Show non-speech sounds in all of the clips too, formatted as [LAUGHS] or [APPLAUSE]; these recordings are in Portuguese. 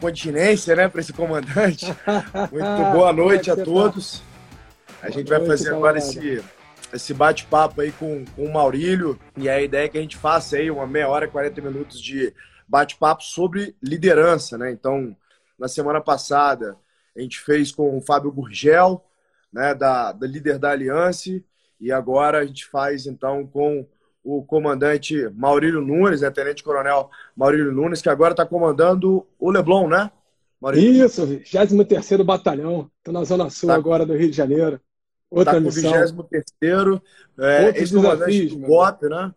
Continência, né, para esse comandante. [LAUGHS] Muito boa noite a todos. A gente vai fazer agora esse, esse bate-papo aí com, com o Maurílio. E a ideia é que a gente faça aí uma meia hora, 40 minutos de bate-papo sobre liderança, né? Então, na semana passada, a gente fez com o Fábio Gurgel, né, da, da líder da Aliança, e agora a gente faz então com o comandante Maurílio Nunes, né, Tenente Coronel Maurílio Nunes, que agora está comandando o Leblon, né? Maurílio? Isso, 23º Batalhão. Estou na Zona Sul tá. agora do Rio de Janeiro. Outra tá missão. 23º, é, ex-comandante do BOP, né?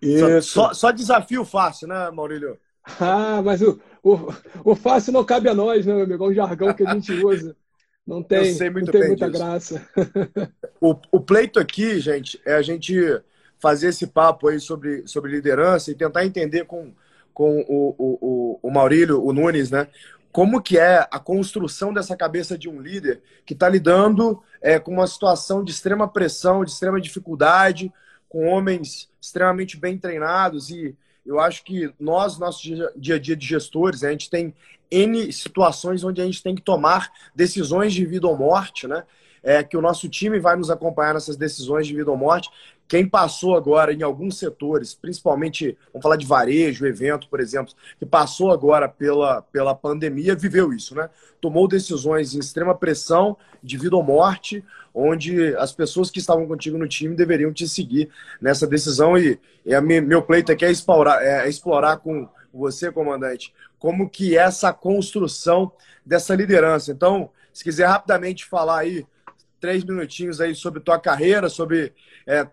Isso. Só, só, desafio fácil, né, Maurílio? Ah, mas o, o, o fácil não cabe a nós, né, meu amigo? É um jargão que a gente [LAUGHS] usa. Não tem, não tem muita disso. graça. O, o pleito aqui, gente, é a gente fazer esse papo aí sobre, sobre liderança e tentar entender com, com o, o, o Maurílio, o Nunes, né? Como que é a construção dessa cabeça de um líder que está lidando é, com uma situação de extrema pressão, de extrema dificuldade, com homens extremamente bem treinados e eu acho que nós, nosso dia a dia de gestores, a gente tem N situações onde a gente tem que tomar decisões de vida ou morte, né? É, que o nosso time vai nos acompanhar nessas decisões de vida ou morte, quem passou agora em alguns setores, principalmente, vamos falar de varejo, evento, por exemplo, que passou agora pela, pela pandemia, viveu isso, né? Tomou decisões em extrema pressão, de vida ou morte, onde as pessoas que estavam contigo no time deveriam te seguir nessa decisão. E, e meu pleito aqui é explorar, é explorar com você, comandante, como que é essa construção dessa liderança. Então, se quiser rapidamente falar aí três minutinhos aí sobre tua carreira, sobre é,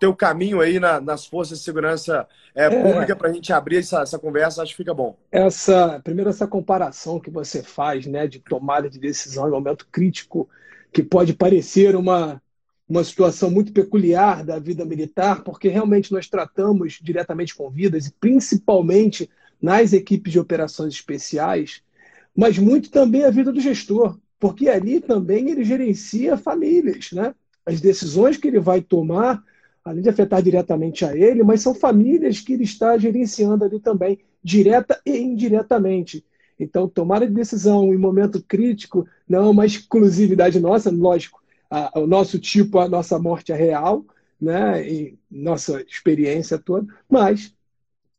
teu caminho aí na, nas forças de segurança é, é, pública para a gente abrir essa, essa conversa, acho que fica bom. Essa, primeiro, essa comparação que você faz né, de tomada de decisão em momento crítico, que pode parecer uma, uma situação muito peculiar da vida militar, porque realmente nós tratamos diretamente com vidas, e principalmente nas equipes de operações especiais, mas muito também a vida do gestor porque ali também ele gerencia famílias, né? As decisões que ele vai tomar, além de afetar diretamente a ele, mas são famílias que ele está gerenciando ali também, direta e indiretamente. Então, tomar a decisão em momento crítico não é uma exclusividade nossa, lógico, a, o nosso tipo, a nossa morte é real, né? E nossa experiência toda, mas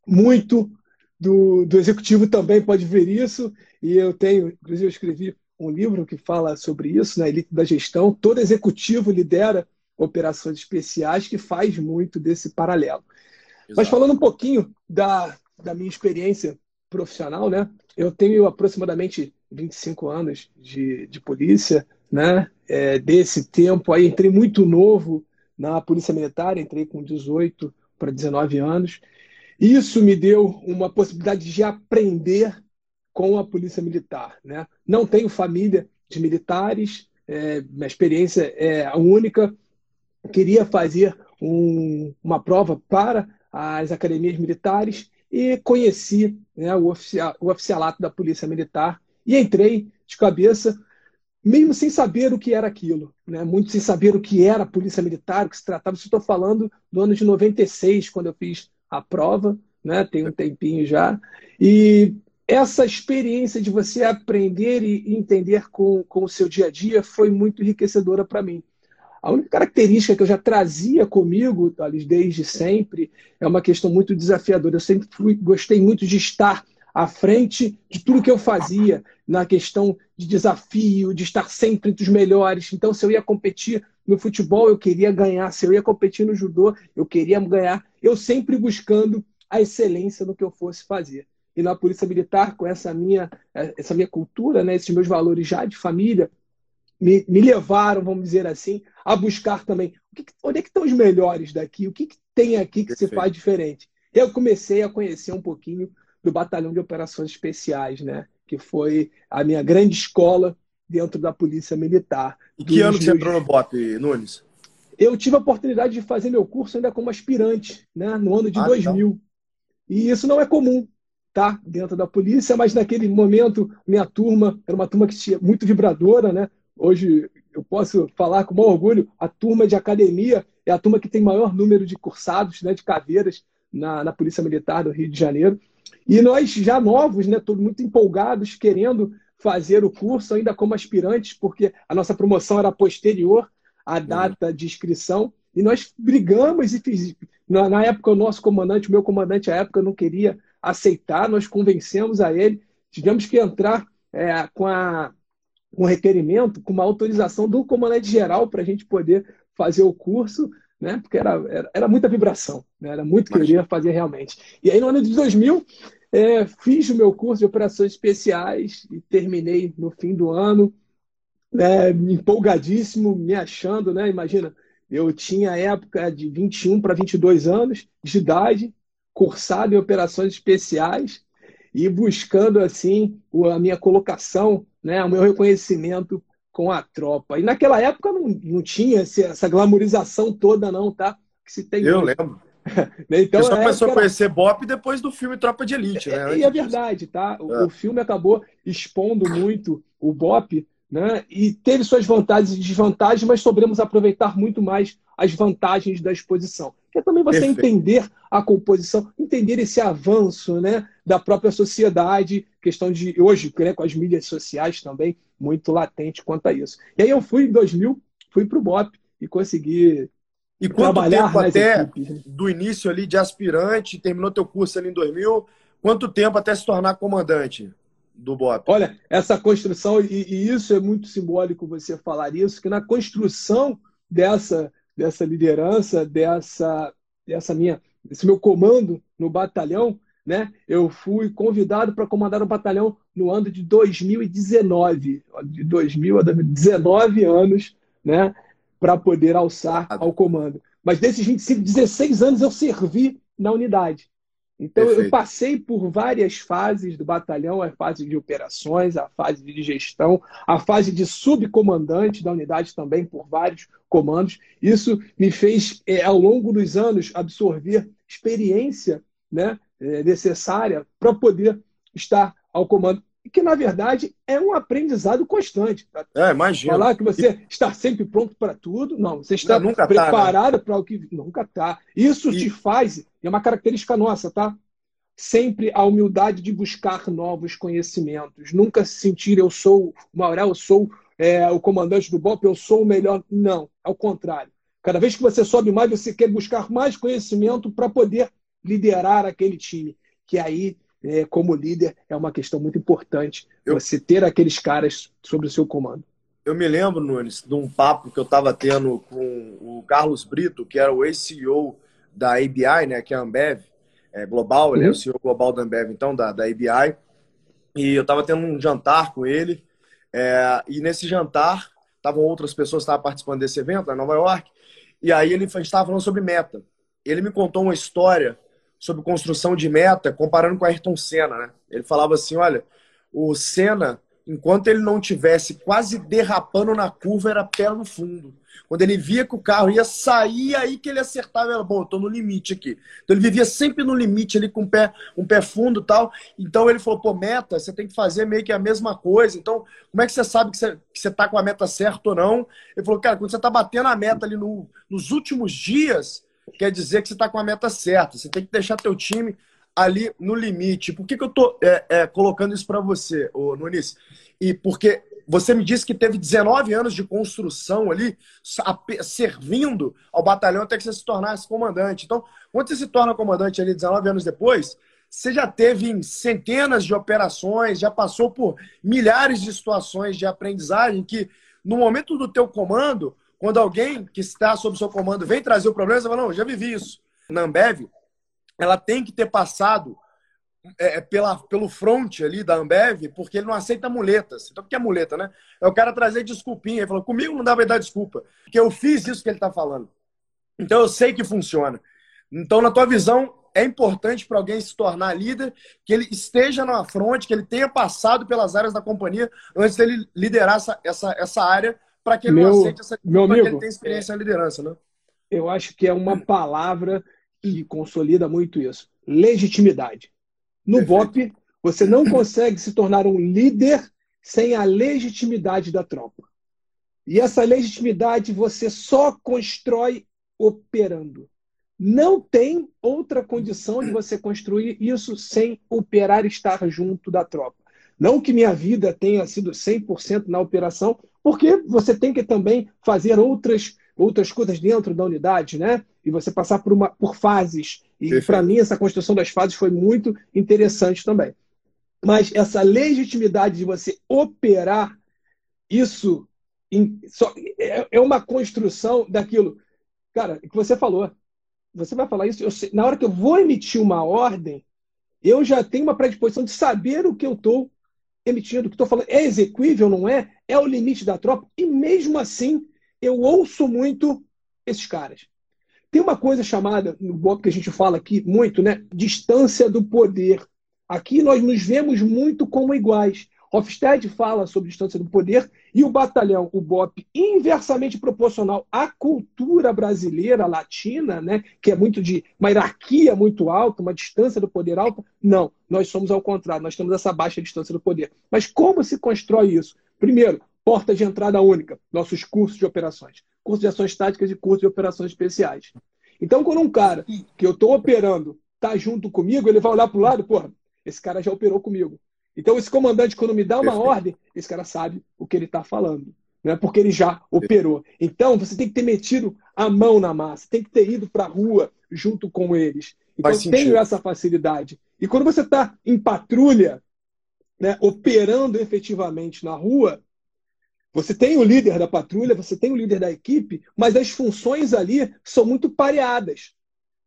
muito do, do executivo também pode ver isso, e eu tenho, inclusive, eu escrevi um livro que fala sobre isso, na né? elite da gestão. Todo executivo lidera operações especiais que faz muito desse paralelo. Exato. Mas falando um pouquinho da, da minha experiência profissional, né? Eu tenho aproximadamente 25 anos de, de polícia, né? É, desse tempo aí entrei muito novo na polícia militar, entrei com 18 para 19 anos. Isso me deu uma possibilidade de aprender com a polícia militar, né? Não tenho família de militares, é, minha experiência é a única. Queria fazer um, uma prova para as academias militares e conheci né, o, oficial, o oficialato da Polícia Militar e entrei de cabeça, mesmo sem saber o que era aquilo, né, muito sem saber o que era a Polícia Militar, o que se tratava. Estou falando do ano de 96, quando eu fiz a prova, né, tem um tempinho já, e essa experiência de você aprender e entender com, com o seu dia a dia foi muito enriquecedora para mim. A única característica que eu já trazia comigo, Thales, desde sempre, é uma questão muito desafiadora. Eu sempre fui, gostei muito de estar à frente de tudo que eu fazia, na questão de desafio, de estar sempre entre os melhores. Então, se eu ia competir no futebol, eu queria ganhar. Se eu ia competir no judô, eu queria ganhar. Eu sempre buscando a excelência no que eu fosse fazer. E na Polícia Militar, com essa minha, essa minha cultura, né, esses meus valores já de família, me, me levaram, vamos dizer assim, a buscar também que, onde é que estão os melhores daqui, o que, que tem aqui que Perfeito. se faz diferente. Eu comecei a conhecer um pouquinho do Batalhão de Operações Especiais, né? que foi a minha grande escola dentro da Polícia Militar. E que ano que você entrou no BOP, Nunes? Eu tive a oportunidade de fazer meu curso ainda como aspirante, né? no ano de ah, 2000. Então. E isso não é comum, tá? Dentro da polícia, mas naquele momento, minha turma era uma turma que tinha muito vibradora, né? Hoje eu posso falar com maior orgulho, a turma de academia é a turma que tem maior número de cursados, né, de caveiras na, na Polícia Militar do Rio de Janeiro. E nós, já novos, né, todos muito empolgados, querendo fazer o curso ainda como aspirantes, porque a nossa promoção era posterior à data de inscrição. E nós brigamos e fiz. Na, na época, o nosso comandante, o meu comandante à época, não queria aceitar, nós convencemos a ele, tivemos que entrar é, com a um requerimento, com uma autorização do comandante-geral para a gente poder fazer o curso, né? porque era, era, era muita vibração, né? era muito que eu queria fazer realmente. E aí, no ano de 2000, é, fiz o meu curso de operações especiais e terminei no fim do ano, é, empolgadíssimo, me achando, né? Imagina, eu tinha época de 21 para 22 anos de idade, cursado em operações especiais e buscando assim a minha colocação né, o meu reconhecimento com a tropa. E naquela época não, não tinha essa glamorização toda, não, tá? Que se tem Eu lembro. [LAUGHS] Né, então, Você só começou a conhecer Bop depois do filme Tropa de Elite, né? E é verdade, tá? O, é. o filme acabou expondo muito o Bop, né? E teve suas vantagens e desvantagens, mas soubemos aproveitar muito mais as vantagens da exposição. Que é também você Perfeito. entender a composição, entender esse avanço, né? Da própria sociedade, questão de hoje, né, com as mídias sociais também, muito latente quanto a isso. E aí eu fui em 2000, fui para o BOP e consegui e quanto tempo até equipes, né? do início ali de aspirante, terminou teu curso ali em 2000, quanto tempo até se tornar comandante do BOP? Olha, essa construção, e, e isso é muito simbólico você falar isso, que na construção dessa, dessa liderança, dessa, dessa minha, desse meu comando no batalhão, né? Eu fui convidado para comandar um batalhão no ano de 2019, de 2000 a 2019 anos, né? Para poder alçar ao comando. Mas desses 25, 16 anos eu servi na unidade. Então Perfeito. eu passei por várias fases do batalhão, a fase de operações, a fase de gestão, a fase de subcomandante da unidade também por vários comandos. Isso me fez, é, ao longo dos anos, absorver experiência né, é, necessária para poder estar ao comando. Que, na verdade, é um aprendizado constante. Tá? É, imagina. Falar que você está sempre pronto para tudo, não. Você está não, preparado tá, né? para o que. Nunca está. Isso e... te faz, é uma característica nossa, tá? Sempre a humildade de buscar novos conhecimentos. Nunca se sentir eu sou o Maurel, eu sou é, o comandante do BOP, eu sou o melhor. Não, ao contrário. Cada vez que você sobe mais, você quer buscar mais conhecimento para poder liderar aquele time. Que aí, é, como líder, é uma questão muito importante. Eu, você ter aqueles caras sob o seu comando. Eu me lembro, Nunes, de um papo que eu estava tendo com o Carlos Brito, que era o ex-CEO da ABI, né, que é a Ambev é, global, ele é o uhum. CEO global da Ambev, então, da, da ABI. E eu estava tendo um jantar com ele. É, e nesse jantar, estavam outras pessoas que estavam participando desse evento, em Nova York. E aí ele estava falando sobre meta. Ele me contou uma história sobre construção de meta, comparando com Ayrton Senna, né? Ele falava assim, olha, o Senna, enquanto ele não tivesse quase derrapando na curva, era pé no fundo. Quando ele via que o carro ia sair, aí que ele acertava, era bom, eu tô no limite aqui. Então ele vivia sempre no limite ali com um pé, um pé fundo tal. Então ele falou, pô, meta, você tem que fazer meio que a mesma coisa. Então, como é que você sabe que você, que você tá com a meta certa ou não? Ele falou, cara, quando você tá batendo a meta ali no, nos últimos dias, quer dizer que você tá com a meta certa. Você tem que deixar teu time ali no limite. Por que, que eu tô é, é, colocando isso para você, ô, Nunes? E porque você me disse que teve 19 anos de construção ali, servindo ao batalhão até que você se tornasse comandante. Então, quando você se torna comandante ali 19 anos depois, você já teve centenas de operações, já passou por milhares de situações de aprendizagem que, no momento do teu comando, quando alguém que está sob seu comando vem trazer o problema, você fala, não, já vivi isso. Na Ambev, ela tem que ter passado é, é, pela, pelo front ali da Ambev, porque ele não aceita muletas. Então, o que é muleta, né? É o cara trazer desculpinha. Ele falou, comigo não dá pra dar desculpa, porque eu fiz isso que ele está falando. Então, eu sei que funciona. Então, na tua visão, é importante para alguém se tornar líder que ele esteja na frente, que ele tenha passado pelas áreas da companhia antes dele liderar essa, essa, essa área, para que ele meu, não aceite essa meu amigo, que ele tenha experiência na liderança, né? Eu acho que é uma palavra que consolida muito isso. Legitimidade. No BOP, você não consegue se tornar um líder sem a legitimidade da tropa. E essa legitimidade você só constrói operando. Não tem outra condição de você construir isso sem operar estar junto da tropa. Não que minha vida tenha sido 100% na operação, porque você tem que também fazer outras, outras coisas dentro da unidade, né? E você passar por, uma, por fases e para mim essa construção das fases foi muito interessante também. Mas essa legitimidade de você operar isso em, só, é, é, uma construção daquilo. Cara, que você falou. Você vai falar isso. Sei, na hora que eu vou emitir uma ordem, eu já tenho uma predisposição de saber o que eu estou emitindo, o que estou falando. É execuível, não é? É o limite da tropa. E mesmo assim, eu ouço muito esses caras. Tem uma coisa chamada, no BOP que a gente fala aqui muito, né? Distância do poder. Aqui nós nos vemos muito como iguais. Hofstede fala sobre distância do poder e o batalhão, o BOP, inversamente proporcional à cultura brasileira, latina, né, que é muito de uma hierarquia muito alta, uma distância do poder alta. Não, nós somos ao contrário, nós temos essa baixa distância do poder. Mas como se constrói isso? Primeiro, porta de entrada única, nossos cursos de operações curso de ações táticas e curso de operações especiais. Então, quando um cara que eu estou operando está junto comigo, ele vai olhar para o lado, porra, esse cara já operou comigo. Então, esse comandante, quando me dá uma Perfeito. ordem, esse cara sabe o que ele está falando. Né? Porque ele já operou. Então, você tem que ter metido a mão na massa, tem que ter ido para a rua junto com eles. Então, eu tenho essa facilidade. E quando você está em patrulha, né, operando efetivamente na rua, você tem o líder da patrulha, você tem o líder da equipe, mas as funções ali são muito pareadas.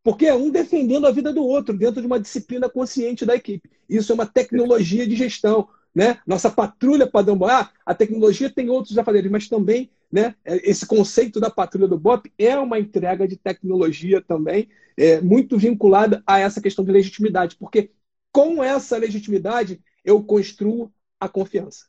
Porque é um defendendo a vida do outro dentro de uma disciplina consciente da equipe. Isso é uma tecnologia de gestão. Né? Nossa patrulha padrão ah, a tecnologia tem outros afazeres, mas também né, esse conceito da patrulha do BOP é uma entrega de tecnologia também, é, muito vinculada a essa questão de legitimidade, porque com essa legitimidade eu construo a confiança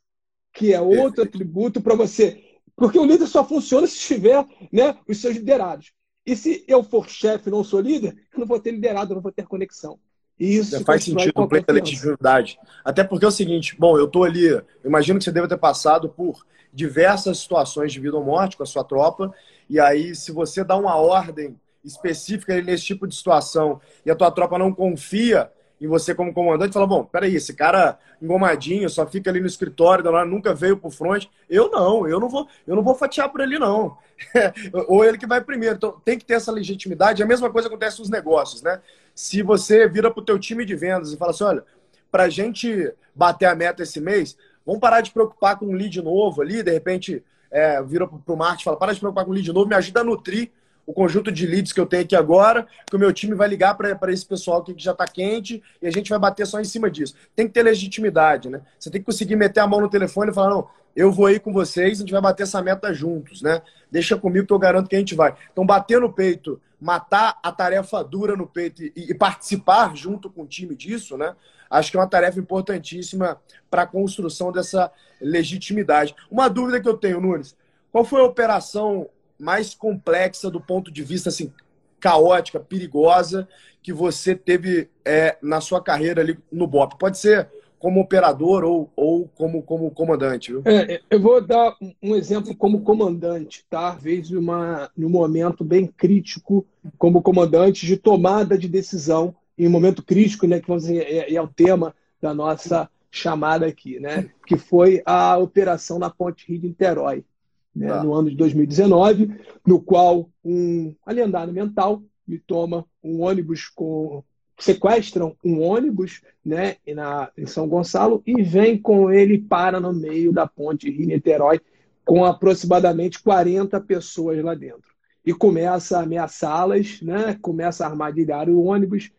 que é outro atributo para você. Porque o líder só funciona se tiver né, os seus liderados. E se eu for chefe não sou líder, eu não vou ter liderado, eu não vou ter conexão. E isso Já faz sentido da legitimidade. Até porque é o seguinte, bom, eu estou ali, eu imagino que você deve ter passado por diversas situações de vida ou morte com a sua tropa, e aí se você dá uma ordem específica nesse tipo de situação e a tua tropa não confia e você como comandante fala, bom, peraí, esse cara engomadinho, só fica ali no escritório, nunca veio pro front. Eu não, eu não vou, eu não vou fatiar por ele, não. [LAUGHS] Ou ele que vai primeiro. Então tem que ter essa legitimidade. A mesma coisa acontece nos negócios, né? Se você vira pro teu time de vendas e fala assim, olha, pra gente bater a meta esse mês, vamos parar de preocupar com um lead novo ali, de repente é, vira pro marketing e fala, para de preocupar com um lead novo, me ajuda a nutrir o conjunto de leads que eu tenho aqui agora, que o meu time vai ligar para esse pessoal que já está quente e a gente vai bater só em cima disso. Tem que ter legitimidade, né? Você tem que conseguir meter a mão no telefone e falar, não, eu vou aí com vocês, a gente vai bater essa meta juntos, né? Deixa comigo que eu garanto que a gente vai. Então, bater no peito, matar a tarefa dura no peito e, e participar junto com o time disso, né? Acho que é uma tarefa importantíssima para a construção dessa legitimidade. Uma dúvida que eu tenho, Nunes, qual foi a operação mais complexa do ponto de vista assim, caótica, perigosa, que você teve é, na sua carreira ali no BOP? Pode ser como operador ou, ou como, como comandante? Viu? É, é eu vou dar um exemplo como comandante, tá? Vezes uma, num momento bem crítico, como comandante de tomada de decisão, em um momento crítico, né, que vamos dizer, é, é o tema da nossa chamada aqui, né? Que foi a operação na Ponte Rio-Niterói né, tá. no ano de 2019, no qual um alienado mental me toma um ônibus com sequestram um ônibus né, na, em São Gonçalo e vem com ele para no meio da ponte Rio-Niterói com aproximadamente 40 pessoas lá dentro. E começa a ameaçá-las, né, começa a armadilhar o ônibus,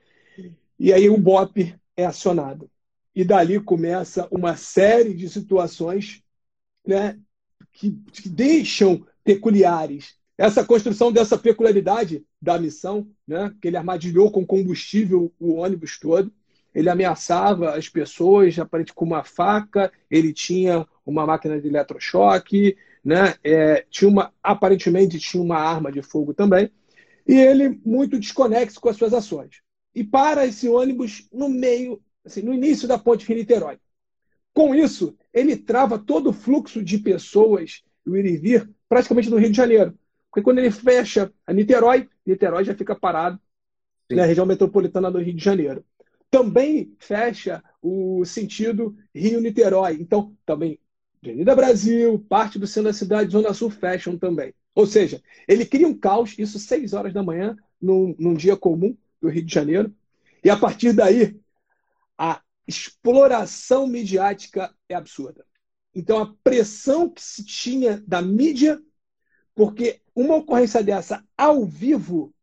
e aí o BOP é acionado. E dali começa uma série de situações né, que, que deixam peculiares essa construção dessa peculiaridade da missão, né, que ele armadilhou com combustível o ônibus todo, ele ameaçava as pessoas, aparentemente com uma faca, ele tinha uma máquina de eletrochoque, né, é, tinha uma, aparentemente tinha uma arma de fogo também, e ele muito desconexo com as suas ações. E para esse ônibus no meio, assim, no início da ponte Rio-Niterói. Com isso, ele trava todo o fluxo de pessoas, o ir e vir, praticamente no Rio de Janeiro. Porque quando ele fecha a Niterói, Niterói já fica parado Sim. na região metropolitana do Rio de Janeiro. Também fecha o sentido Rio-Niterói. Então, também Avenida Brasil, parte do centro da cidade, Zona Sul fecham também. Ou seja, ele cria um caos, isso 6 horas da manhã, num, num dia comum do Rio de Janeiro. E a partir daí, a exploração midiática é absurda. Então, a pressão que se tinha da mídia, porque uma ocorrência dessa ao vivo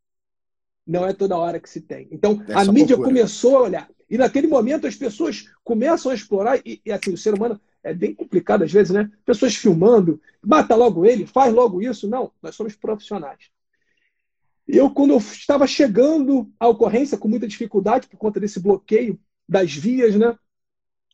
não é toda hora que se tem. Então, Essa a mídia loucura. começou a olhar. E naquele momento as pessoas começam a explorar, e, e, assim, o ser humano é bem complicado às vezes, né? Pessoas filmando, mata logo ele, faz logo isso. Não, nós somos profissionais. Eu, quando eu estava chegando à ocorrência com muita dificuldade por conta desse bloqueio das vias, né?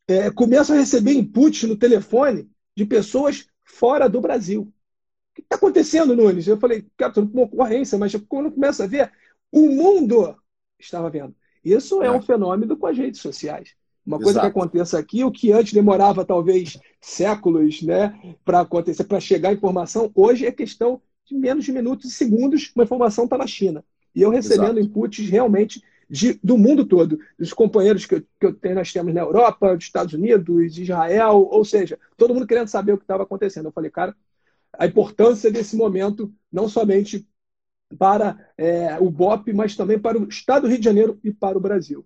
É, começo a receber inputs no telefone de pessoas fora do Brasil. O que está acontecendo, Nunes? Eu falei, cara, estou com uma ocorrência, mas quando começa a ver, o mundo estava vendo. Isso é, é um fenômeno com as redes sociais. Uma coisa Exato. que aconteça aqui, o que antes demorava talvez séculos né, para acontecer, para chegar a informação, hoje é questão de menos de minutos e segundos, uma informação está na China. E eu recebendo Exato. inputs realmente de, do mundo todo, dos companheiros que, que eu tenho, nós temos na Europa, dos Estados Unidos, Israel, ou seja, todo mundo querendo saber o que estava acontecendo. Eu falei, cara, a importância desse momento, não somente para é, o BOP, mas também para o Estado do Rio de Janeiro e para o Brasil.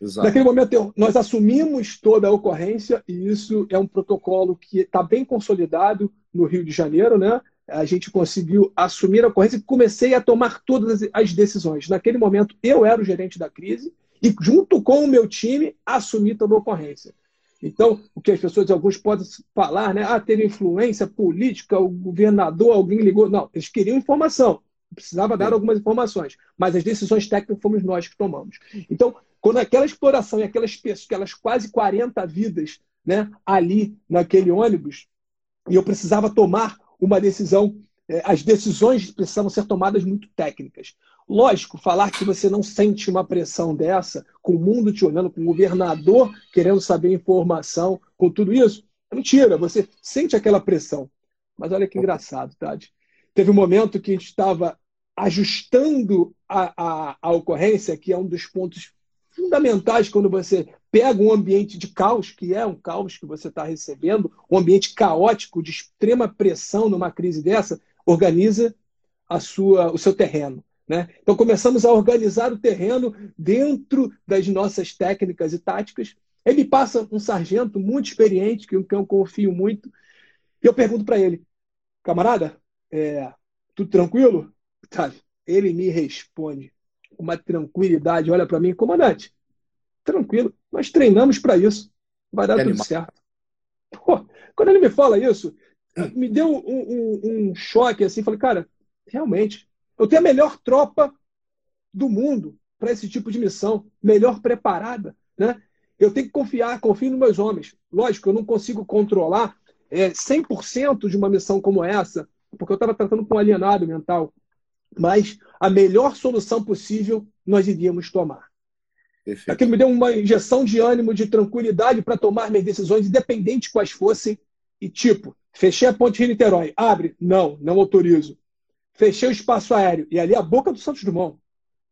Exato. Naquele momento, nós assumimos toda a ocorrência, e isso é um protocolo que está bem consolidado no Rio de Janeiro, né? A gente conseguiu assumir a ocorrência e comecei a tomar todas as decisões. Naquele momento, eu era o gerente da crise e, junto com o meu time, assumi toda a ocorrência. Então, o que as pessoas, alguns podem falar, né? Ah, teve influência política, o governador, alguém ligou. Não, eles queriam informação. Precisava dar algumas informações. Mas as decisões técnicas fomos nós que tomamos. Então, quando aquela exploração e aquelas pessoas, aquelas quase 40 vidas né, ali naquele ônibus, e eu precisava tomar uma decisão, é, as decisões precisavam ser tomadas muito técnicas. Lógico, falar que você não sente uma pressão dessa, com o mundo te olhando, com o governador querendo saber informação, com tudo isso, é mentira, você sente aquela pressão. Mas olha que engraçado, Tade. Teve um momento que a gente estava ajustando a, a, a ocorrência, que é um dos pontos fundamentais quando você pega um ambiente de caos, que é um caos que você está recebendo, um ambiente caótico, de extrema pressão numa crise dessa, organiza a sua, o seu terreno. Né? Então começamos a organizar o terreno dentro das nossas técnicas e táticas. Ele passa um sargento muito experiente, que eu confio muito, e eu pergunto para ele, camarada, é, tudo tranquilo? [LAUGHS] Ele me responde com uma tranquilidade, olha para mim, comandante, tranquilo, nós treinamos para isso, vai dar é tudo animal. certo. Pô, quando ele me fala isso, me deu um, um, um choque assim, falei, cara, realmente, eu tenho a melhor tropa do mundo para esse tipo de missão, melhor preparada, né? Eu tenho que confiar, confio nos meus homens. Lógico, eu não consigo controlar é, 100% de uma missão como essa, porque eu estava tratando com um alienado mental. Mas a melhor solução possível nós iríamos tomar. Perfeito. Aquilo me deu uma injeção de ânimo, de tranquilidade para tomar minhas decisões, independente quais fossem. E tipo, fechei a ponte Rio-Niterói. Abre? Não, não autorizo. Fechei o espaço aéreo. E ali a boca do Santos Dumont.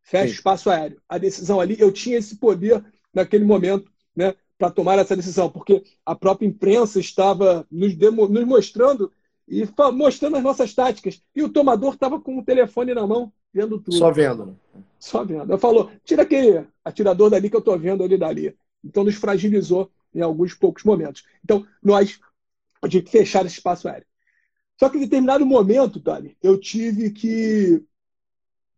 Fecha o espaço aéreo. A decisão ali, eu tinha esse poder naquele momento né, para tomar essa decisão, porque a própria imprensa estava nos, demo, nos mostrando e mostrando as nossas táticas. E o tomador estava com o telefone na mão, vendo tudo. Só vendo. Só vendo. Eu falou, tira aquele atirador dali que eu estou vendo ali dali. Então nos fragilizou em alguns poucos momentos. Então nós tive que fechar esse espaço aéreo. Só que em determinado momento, Tony, eu tive que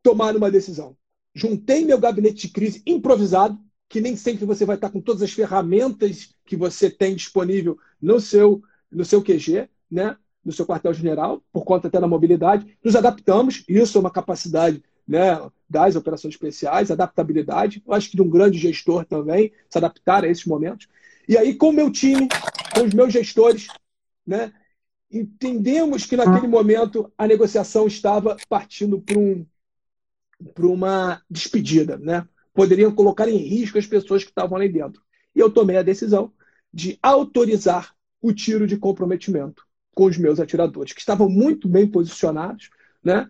tomar uma decisão. Juntei meu gabinete de crise improvisado, que nem sempre você vai estar com todas as ferramentas que você tem disponível no seu, no seu QG, né? no seu quartel-general, por conta até da mobilidade. Nos adaptamos, isso é uma capacidade né, das operações especiais, adaptabilidade. Eu acho que de um grande gestor também, se adaptar a esses momentos. E aí, com o meu time, com os meus gestores, né, entendemos que naquele momento a negociação estava partindo para um, uma despedida. Né? poderiam colocar em risco as pessoas que estavam ali dentro. E eu tomei a decisão de autorizar o tiro de comprometimento com os meus atiradores, que estavam muito bem posicionados, né?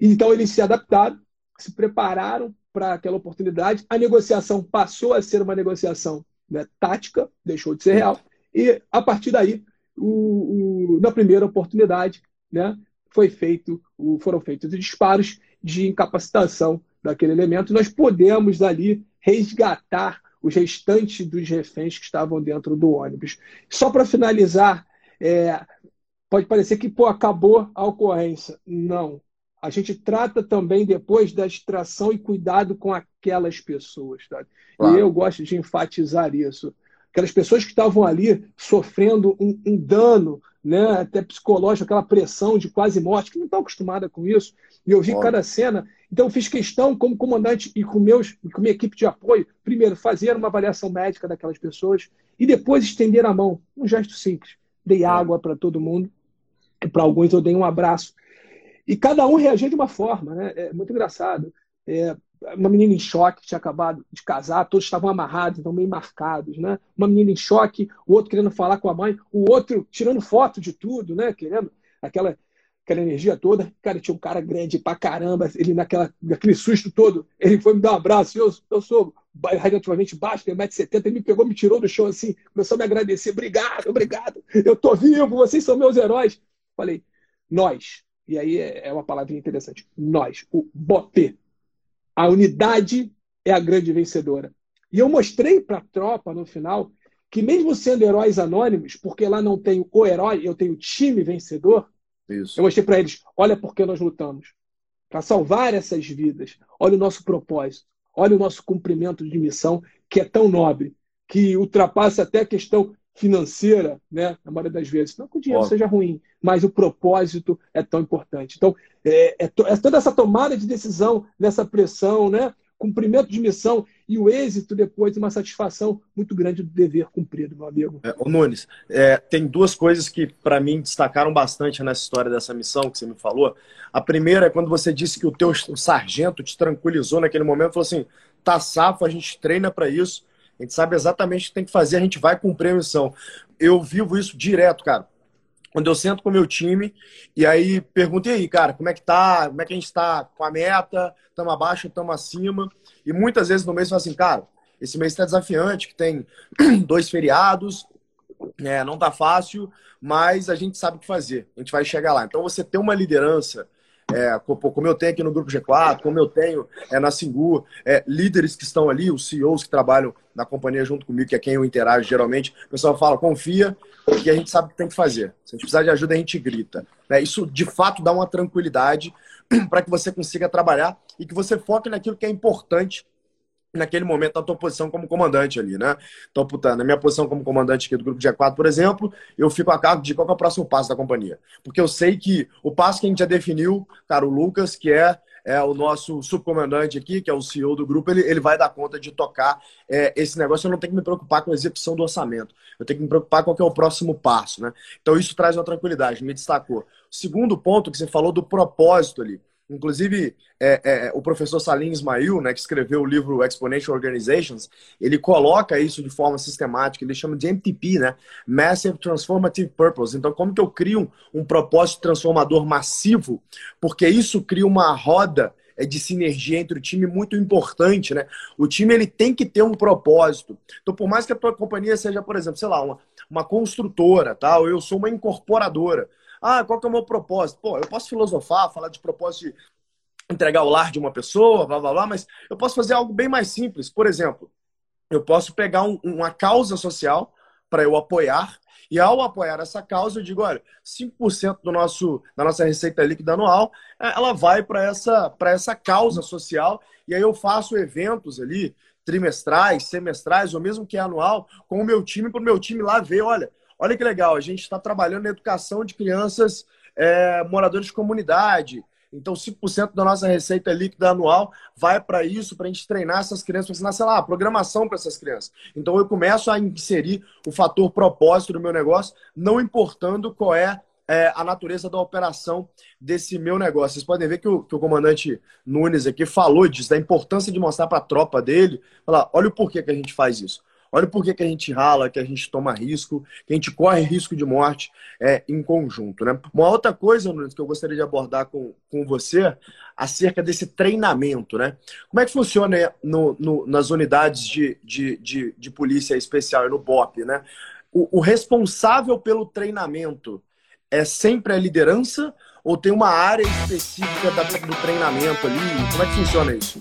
Então eles se adaptaram, se prepararam para aquela oportunidade. A negociação passou a ser uma negociação né, tática, deixou de ser real. E a partir daí, o, o, na primeira oportunidade, né, foi feito, o, foram feitos disparos de incapacitação daquele elemento, nós podemos ali resgatar os restantes dos reféns que estavam dentro do ônibus. Só para finalizar, é, pode parecer que pô, acabou a ocorrência. Não. A gente trata também depois da extração e cuidado com aquelas pessoas. Tá? Claro. E eu gosto de enfatizar isso. Aquelas pessoas que estavam ali sofrendo um, um dano, né, até psicológico, aquela pressão de quase morte, que não estão acostumada com isso. E eu vi Óbvio. cada cena. Então, eu fiz questão, como comandante e com, meus, com minha equipe de apoio, primeiro, fazer uma avaliação médica daquelas pessoas e depois estender a mão. Um gesto simples. Dei água para todo mundo. Para alguns, eu dei um abraço. E cada um reagia de uma forma. Né? É muito engraçado. É, uma menina em choque, que tinha acabado de casar, todos estavam amarrados, então meio marcados, né? Uma menina em choque, o outro querendo falar com a mãe, o outro tirando foto de tudo, né? Querendo aquela aquela energia toda. Cara, tinha um cara grande pra caramba, ele naquela, naquele susto todo, ele foi me dar um abraço, eu, eu sou relativamente baixo, tenho 1,70m, ele me pegou, me tirou do chão assim, começou a me agradecer, obrigado, obrigado, eu tô vivo, vocês são meus heróis. Falei, nós, e aí é, é uma palavrinha interessante, nós, o BOP, a unidade é a grande vencedora. E eu mostrei para a tropa no final que mesmo sendo heróis anônimos, porque lá não tem o herói, eu tenho o time vencedor, isso. Eu mostrei para eles: olha por que nós lutamos. Para salvar essas vidas. Olha o nosso propósito. Olha o nosso cumprimento de missão, que é tão nobre, que ultrapassa até a questão financeira, né? Na maioria das vezes. Não que o dinheiro Óbvio. seja ruim, mas o propósito é tão importante. Então, é, é, é toda essa tomada de decisão, nessa pressão, né? cumprimento de missão e o êxito depois uma satisfação muito grande do dever cumprido, meu amigo. É, ô Nunes, é, tem duas coisas que para mim destacaram bastante nessa história dessa missão que você me falou. A primeira é quando você disse que o teu o sargento te tranquilizou naquele momento, falou assim, tá safo, a gente treina para isso, a gente sabe exatamente o que tem que fazer, a gente vai cumprir a missão. Eu vivo isso direto, cara quando eu sento com o meu time e aí perguntei aí, cara, como é que tá? Como é que a gente tá com a meta? Estamos abaixo, estamos acima? E muitas vezes no mês fala assim, cara, esse mês está desafiante, que tem [CLEARS THROAT] dois feriados, é, não tá fácil, mas a gente sabe o que fazer, a gente vai chegar lá. Então você ter uma liderança é, como eu tenho aqui no Grupo G4, como eu tenho é, na Singu, é, líderes que estão ali, os CEOs que trabalham na companhia junto comigo, que é quem eu interajo geralmente, o pessoal fala, confia, que a gente sabe o que tem que fazer. Se a gente precisar de ajuda, a gente grita. Né? Isso, de fato, dá uma tranquilidade [CLEARS THROAT] para que você consiga trabalhar e que você foque naquilo que é importante naquele momento na tua posição como comandante ali, né? Então, puta, na minha posição como comandante aqui do grupo G4, por exemplo, eu fico a cargo de qual é o próximo passo da companhia. Porque eu sei que o passo que a gente já definiu, cara, o Lucas, que é é o nosso subcomandante aqui, que é o CEO do grupo, ele, ele vai dar conta de tocar é, esse negócio. Eu não tenho que me preocupar com a execução do orçamento. Eu tenho que me preocupar com qual é o próximo passo, né? Então isso traz uma tranquilidade, me destacou. Segundo ponto que você falou do propósito ali. Inclusive, é, é, o professor Salim Ismail, né, que escreveu o livro Exponential Organizations, ele coloca isso de forma sistemática, ele chama de MTP, né? Massive Transformative Purpose. Então, como que eu crio um, um propósito transformador massivo? Porque isso cria uma roda é, de sinergia entre o time muito importante, né? O time ele tem que ter um propósito. Então, por mais que a tua companhia seja, por exemplo, sei lá, uma, uma construtora, tá? Ou eu sou uma incorporadora. Ah, qual que é o meu propósito? Pô, eu posso filosofar, falar de propósito de entregar o lar de uma pessoa, blá blá blá, mas eu posso fazer algo bem mais simples. Por exemplo, eu posso pegar um, uma causa social para eu apoiar, e ao apoiar essa causa, eu digo, olha, 5% do nosso, da nossa receita líquida anual, é, ela vai para essa, essa causa social, e aí eu faço eventos ali, trimestrais, semestrais, ou mesmo que é anual, com o meu time, para o meu time lá ver, olha, Olha que legal, a gente está trabalhando na educação de crianças é, moradores de comunidade. Então, 5% da nossa receita líquida anual vai para isso, para a gente treinar essas crianças, ensinar, sei lá, programação para essas crianças. Então, eu começo a inserir o fator propósito do meu negócio, não importando qual é, é a natureza da operação desse meu negócio. Vocês podem ver que o, que o comandante Nunes aqui falou disso, da importância de mostrar para a tropa dele, falar, olha o porquê que a gente faz isso. Olha por que, que a gente rala, que a gente toma risco, que a gente corre risco de morte é, em conjunto. Né? Uma outra coisa, Nunes, que eu gostaria de abordar com, com você, acerca desse treinamento. Né? Como é que funciona no, no, nas unidades de, de, de, de polícia especial, no BOP? Né? O, o responsável pelo treinamento é sempre a liderança ou tem uma área específica do treinamento ali? Como é que funciona isso?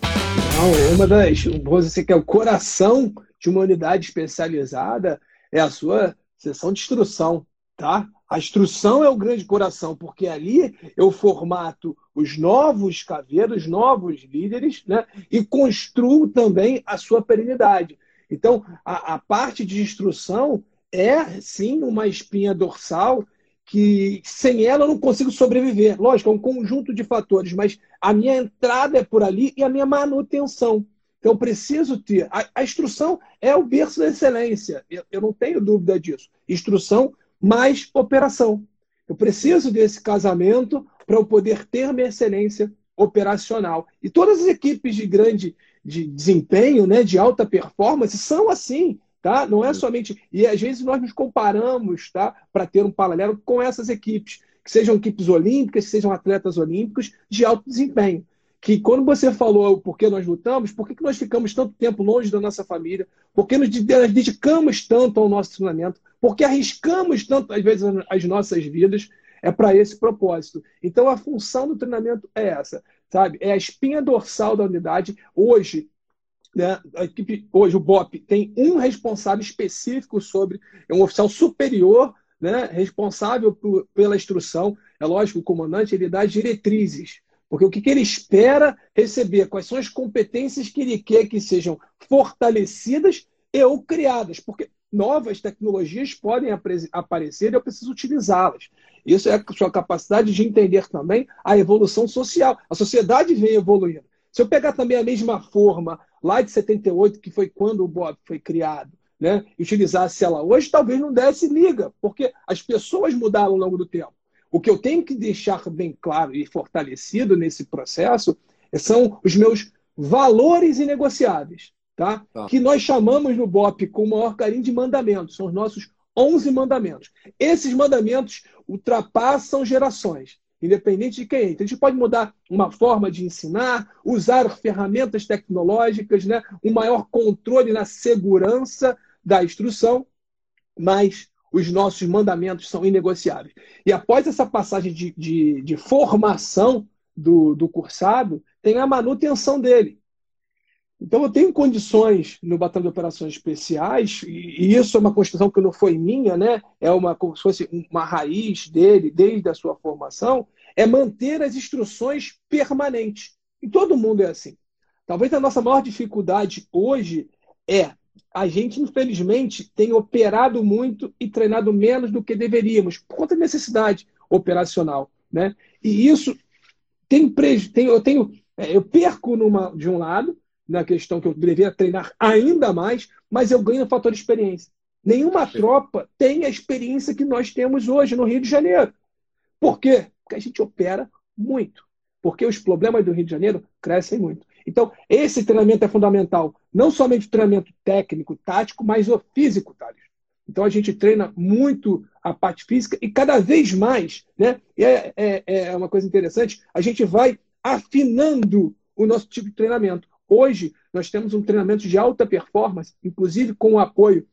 Não, uma das, você que é o coração de uma unidade especializada é a sua sessão de instrução, tá? A instrução é o grande coração, porque ali eu formato os novos caveiros, novos líderes, né? E construo também a sua perenidade. Então, a, a parte de instrução é sim uma espinha dorsal que sem ela eu não consigo sobreviver. Lógico, é um conjunto de fatores, mas a minha entrada é por ali e a minha manutenção. Então, eu preciso ter. A, a instrução é o berço da excelência, eu, eu não tenho dúvida disso. Instrução mais operação. Eu preciso desse casamento para eu poder ter minha excelência operacional. E todas as equipes de grande de desempenho, né, de alta performance, são assim. Tá? Não é somente. E às vezes nós nos comparamos tá? para ter um paralelo com essas equipes, que sejam equipes olímpicas, que sejam atletas olímpicos de alto desempenho que quando você falou por que nós lutamos, por que nós ficamos tanto tempo longe da nossa família, por que nos dedicamos tanto ao nosso treinamento, por que arriscamos tanto, às vezes, as nossas vidas, é para esse propósito. Então, a função do treinamento é essa, sabe? É a espinha dorsal da unidade. Hoje, né, a equipe, hoje o BOP tem um responsável específico sobre, é um oficial superior, né, responsável por, pela instrução. É lógico, o comandante ele dá diretrizes, porque o que, que ele espera receber? Quais são as competências que ele quer que sejam fortalecidas e ou criadas? Porque novas tecnologias podem aparecer e eu preciso utilizá-las. Isso é a sua capacidade de entender também a evolução social. A sociedade vem evoluindo. Se eu pegar também a mesma forma lá de 78, que foi quando o Bob foi criado, né, e utilizasse ela hoje, talvez não desse liga, porque as pessoas mudaram ao longo do tempo. O que eu tenho que deixar bem claro e fortalecido nesse processo são os meus valores inegociáveis, tá? tá? Que nós chamamos no BOP com o maior carinho de mandamentos, são os nossos 11 mandamentos. Esses mandamentos ultrapassam gerações, independente de quem é. Então, a gente pode mudar uma forma de ensinar, usar ferramentas tecnológicas, né? um maior controle na segurança da instrução, mas os nossos mandamentos são inegociáveis. E após essa passagem de, de, de formação, do, do cursado tem a manutenção dele. Então, eu tenho condições no Batalhão de Operações Especiais, e isso é uma construção que não foi minha, né? é uma, como se fosse uma raiz dele, desde a sua formação, é manter as instruções permanentes. E todo mundo é assim. Talvez a nossa maior dificuldade hoje é a gente, infelizmente, tem operado muito e treinado menos do que deveríamos, por conta da necessidade operacional. Né? E isso tem, tem eu tenho, é, eu perco numa, de um lado, na questão que eu deveria treinar ainda mais, mas eu ganho no fator experiência. Nenhuma Sim. tropa tem a experiência que nós temos hoje no Rio de Janeiro. Por quê? Porque a gente opera muito. Porque os problemas do Rio de Janeiro crescem muito. Então, esse treinamento é fundamental. Não somente o treinamento técnico, tático, mas o físico, Thales. Então, a gente treina muito a parte física e cada vez mais, né? É, é, é uma coisa interessante, a gente vai afinando o nosso tipo de treinamento. Hoje, nós temos um treinamento de alta performance, inclusive com o apoio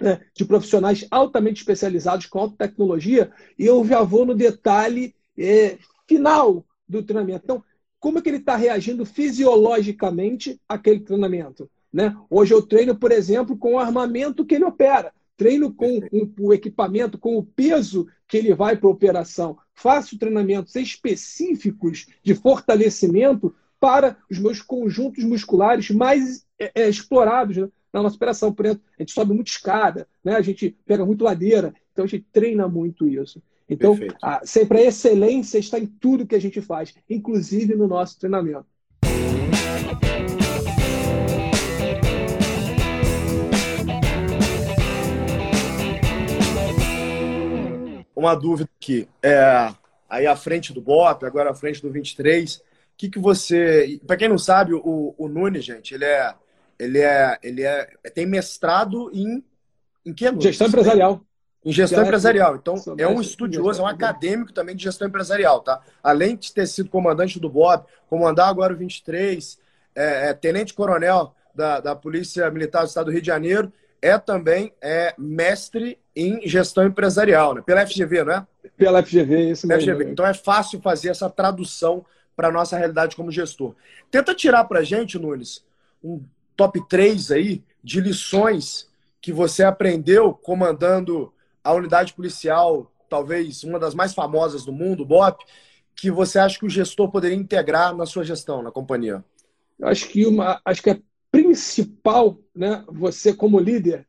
né, de profissionais altamente especializados com alta tecnologia, e eu já vou no detalhe é, final do treinamento. Então, como é que ele está reagindo fisiologicamente àquele treinamento? Né? Hoje eu treino, por exemplo, com o armamento que ele opera, treino com um, o equipamento, com o peso que ele vai para a operação, faço treinamentos específicos de fortalecimento para os meus conjuntos musculares mais é, é, explorados né, na nossa operação. Por exemplo, a gente sobe muito escada, né, a gente pega muito ladeira, então a gente treina muito isso. Então, a, sempre a excelência está em tudo que a gente faz, inclusive no nosso treinamento. Uma dúvida aqui. É, aí à frente do BOP, agora à frente do 23, o que, que você. Para quem não sabe, o, o Nunes, gente, ele é. Ele é. Ele é. Tem mestrado em. Em que, Nunes? Gestão empresarial. Em gestão empresarial. Então, é um estudioso, é um acadêmico também de gestão empresarial, tá? Além de ter sido comandante do BOP, comandar agora o 23, é, é, tenente-coronel da, da Polícia Militar do Estado do Rio de Janeiro, é também é, mestre em gestão empresarial, né? Pela FGV, não é? Pela FGV, isso mesmo. FGV. Então é fácil fazer essa tradução para a nossa realidade como gestor. Tenta tirar para a gente, Nunes, um top 3 aí de lições que você aprendeu comandando a unidade policial, talvez uma das mais famosas do mundo, o BOP, que você acha que o gestor poderia integrar na sua gestão, na companhia? Acho que uma, acho que a principal, né, você como líder,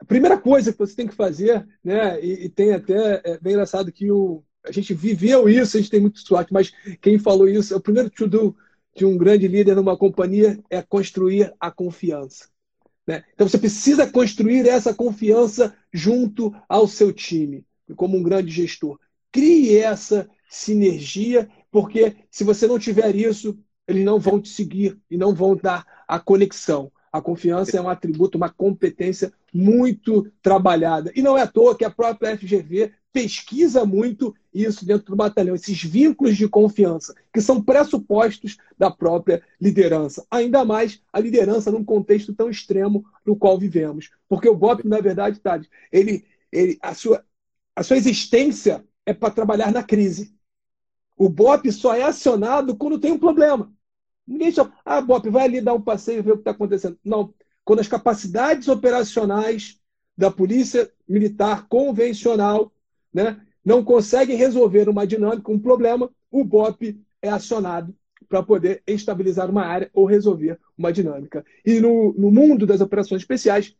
a primeira coisa que você tem que fazer, né, e, e tem até é bem engraçado que o, a gente viveu isso, a gente tem muito sorte, mas quem falou isso, é o primeiro to do de um grande líder numa companhia é construir a confiança. Né? Então você precisa construir essa confiança junto ao seu time, como um grande gestor. Crie essa sinergia, porque se você não tiver isso, eles não vão te seguir e não vão dar a conexão. A confiança é um atributo, uma competência muito trabalhada. E não é à toa que a própria FGV pesquisa muito isso dentro do batalhão, esses vínculos de confiança, que são pressupostos da própria liderança. Ainda mais a liderança num contexto tão extremo no qual vivemos. Porque o BOP, na verdade, Tade, ele, ele, a, sua, a sua existência é para trabalhar na crise. O BOP só é acionado quando tem um problema. Ninguém só, ah, BOP, vai ali dar um passeio e ver o que está acontecendo. Não. Quando as capacidades operacionais da Polícia Militar convencional né, não conseguem resolver uma dinâmica, um problema, o BOP é acionado para poder estabilizar uma área ou resolver uma dinâmica. E no, no mundo das operações especiais,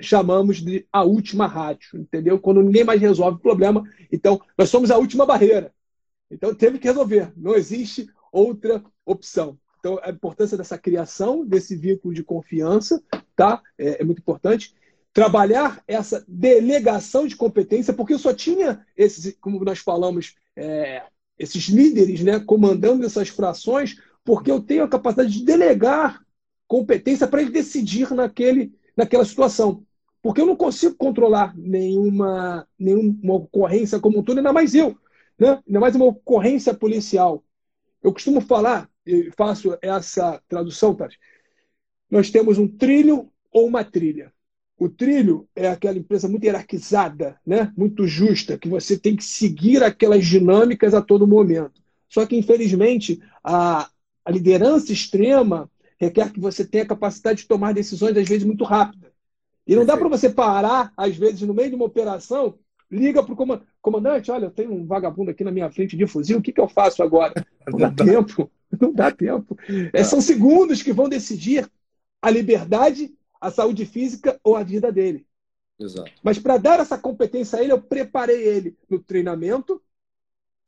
chamamos de a última rádio, entendeu? Quando ninguém mais resolve o problema, então nós somos a última barreira. Então teve que resolver, não existe outra opção. Então a importância dessa criação desse vínculo de confiança, tá? É, é muito importante trabalhar essa delegação de competência, porque só tinha esses, como nós falamos, é, esses líderes né, comandando essas frações, porque eu tenho a capacidade de delegar competência para ele decidir naquele, naquela situação. Porque eu não consigo controlar nenhuma, nenhuma ocorrência como um todo, ainda mais eu, né? ainda mais uma ocorrência policial. Eu costumo falar, faço essa tradução, Tati, nós temos um trilho ou uma trilha. O trilho é aquela empresa muito hierarquizada, né? muito justa, que você tem que seguir aquelas dinâmicas a todo momento. Só que, infelizmente, a, a liderança extrema requer que você tenha a capacidade de tomar decisões, às vezes, muito rápidas. E não dá para você parar, às vezes, no meio de uma operação, liga para o comandante, olha, eu tenho um vagabundo aqui na minha frente de fuzil, o que, que eu faço agora? [LAUGHS] Não dá tempo, [LAUGHS] não dá tempo. É, são segundos que vão decidir a liberdade, a saúde física ou a vida dele. Exato. Mas para dar essa competência a ele, eu preparei ele no treinamento,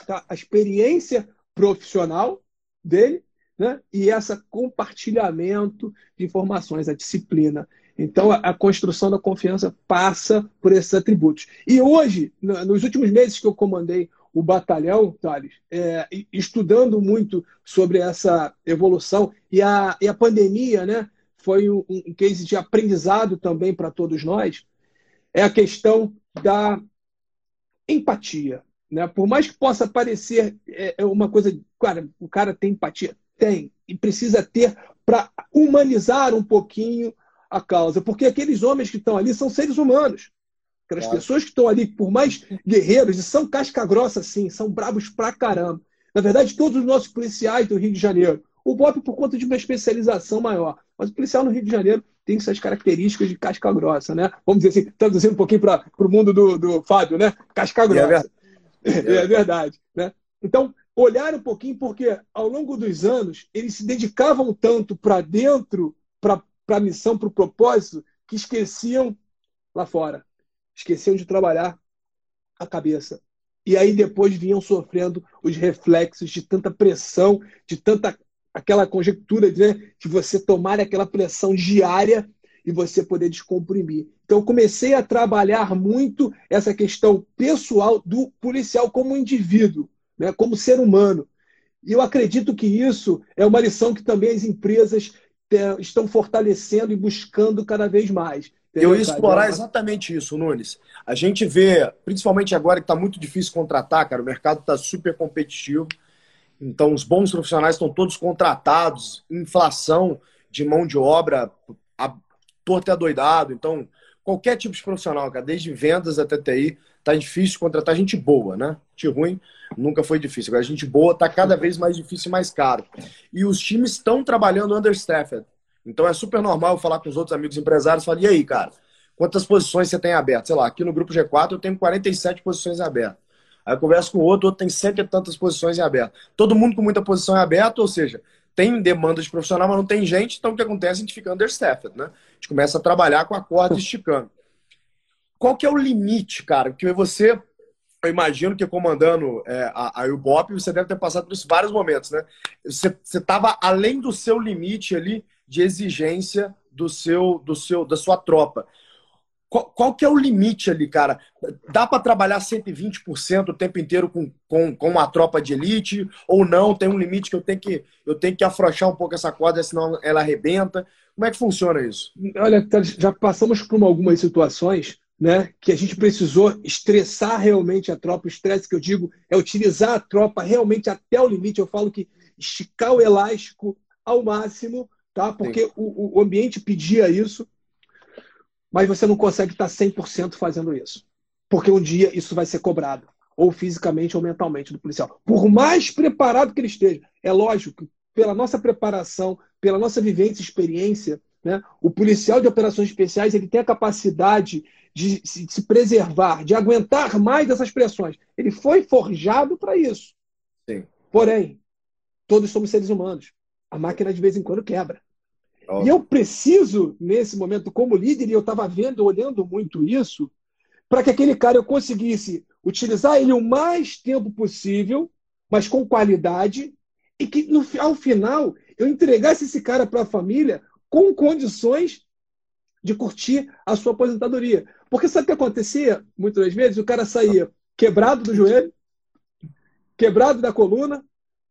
tá? a experiência profissional dele, né? e esse compartilhamento de informações, a disciplina. Então, a, a, construção da confiança passa por esses atributos. E hoje, nos últimos meses que eu comandei o batalhão, Thales, é, estudando muito sobre essa evolução, e a, e a pandemia né, foi um, um case de aprendizado também para todos nós, é a questão da empatia. Né? Por mais que possa parecer é, é uma coisa, cara, o cara tem empatia, tem, e precisa ter para humanizar um pouquinho a causa, porque aqueles homens que estão ali são seres humanos. Aquelas claro. pessoas que estão ali, por mais guerreiros, e são casca grossa, sim, são bravos pra caramba. Na verdade, todos os nossos policiais do Rio de Janeiro, o BOP por conta de uma especialização maior, mas o policial no Rio de Janeiro tem essas características de casca grossa, né? Vamos dizer assim, traduzindo um pouquinho para o mundo do, do Fábio, né? Casca grossa. [LAUGHS] É, verdade. é verdade, né? Então, olhar um pouquinho, porque ao longo dos anos, eles se dedicavam tanto para dentro, para a missão, para o propósito, que esqueciam lá fora esqueciam de trabalhar a cabeça. E aí depois vinham sofrendo os reflexos de tanta pressão, de tanta aquela conjectura de, né, de você tomar aquela pressão diária e você poder descomprimir. Então eu comecei a trabalhar muito essa questão pessoal do policial como indivíduo, né, como ser humano. E eu acredito que isso é uma lição que também as empresas estão fortalecendo e buscando cada vez mais. Eu ia explorar exatamente isso, Nunes. A gente vê, principalmente agora que está muito difícil contratar, cara, o mercado está super competitivo. Então, os bons profissionais estão todos contratados, inflação de mão de obra, a, torto e adoidado. Então, qualquer tipo de profissional, cara, desde vendas até TI, tá difícil contratar gente boa, né? Gente ruim nunca foi difícil. Agora, gente boa tá cada vez mais difícil e mais caro. E os times estão trabalhando understaffed. Então é super normal eu falar com os outros amigos empresários, falar, e aí, cara, quantas posições você tem abertas? Sei lá, aqui no grupo G4 eu tenho 47 posições abertas. Aí eu converso com o outro, o outro tem cento e tantas posições em aberto. Todo mundo com muita posição em aberto, ou seja, tem demanda de profissional, mas não tem gente, então o que acontece? A gente fica understaffed, né? A gente começa a trabalhar com a corda esticando. Qual que é o limite, cara? Porque você, eu imagino que comandando é, a, a UBOP, você deve ter passado por isso vários momentos, né? Você estava além do seu limite ali de exigência do seu, do seu, da sua tropa. Qual, qual que é o limite ali, cara? Dá para trabalhar 120% o tempo inteiro com, com, com uma tropa de elite ou não? Tem um limite que eu tenho que eu tenho que afrouxar um pouco essa corda, senão ela arrebenta. Como é que funciona isso? Olha, já passamos por algumas situações né, que a gente precisou estressar realmente a tropa. O estresse que eu digo é utilizar a tropa realmente até o limite. Eu falo que esticar o elástico ao máximo tá? porque o, o, ambiente pedia isso, mas você não consegue estar 100% fazendo isso. Porque um dia isso vai ser cobrado, ou fisicamente ou mentalmente do policial. Por mais preparado que ele esteja. É lógico que, pela nossa preparação, pela nossa vivência e experiência, né, o policial de operações especiais ele tem a capacidade de se, de se preservar, de aguentar mais essas pressões. Ele foi forjado para isso. Sim. Porém, todos somos seres humanos a máquina de vez em quando quebra. E eu preciso, nesse momento, como líder, e eu estava vendo, olhando muito isso, para que aquele cara eu conseguisse utilizar ele o mais tempo possível, mas com qualidade, e que no, ao final eu entregasse esse cara para a família com condições de curtir a sua aposentadoria. Porque sabe o que acontecia? Muitas vezes o cara saía quebrado do joelho, quebrado da coluna,